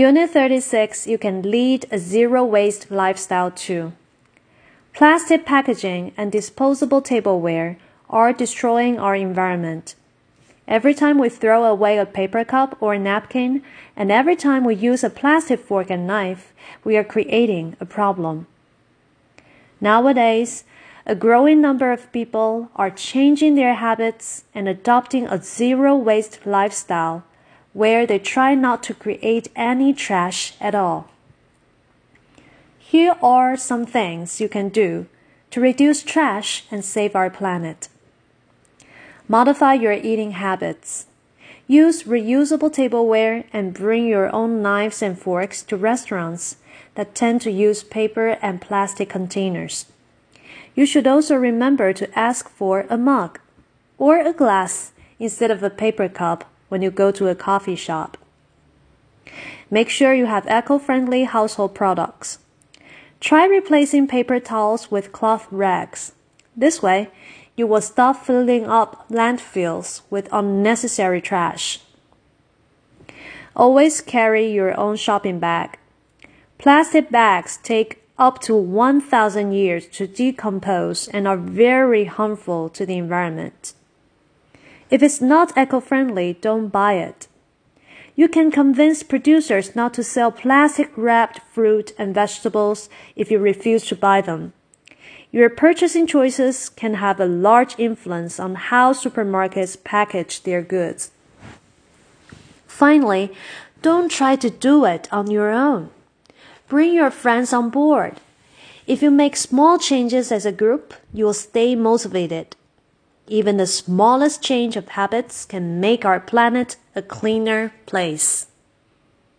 Unit 36 You can lead a zero waste lifestyle too. Plastic packaging and disposable tableware are destroying our environment. Every time we throw away a paper cup or a napkin, and every time we use a plastic fork and knife, we are creating a problem. Nowadays, a growing number of people are changing their habits and adopting a zero waste lifestyle where they try not to create any trash at all. Here are some things you can do to reduce trash and save our planet. Modify your eating habits. Use reusable tableware and bring your own knives and forks to restaurants that tend to use paper and plastic containers. You should also remember to ask for a mug or a glass instead of a paper cup when you go to a coffee shop. Make sure you have eco-friendly household products. Try replacing paper towels with cloth rags. This way, you will stop filling up landfills with unnecessary trash. Always carry your own shopping bag. Plastic bags take up to 1,000 years to decompose and are very harmful to the environment. If it's not eco-friendly, don't buy it. You can convince producers not to sell plastic wrapped fruit and vegetables if you refuse to buy them. Your purchasing choices can have a large influence on how supermarkets package their goods. Finally, don't try to do it on your own. Bring your friends on board. If you make small changes as a group, you will stay motivated. Even the smallest change of habits can make our planet a cleaner place.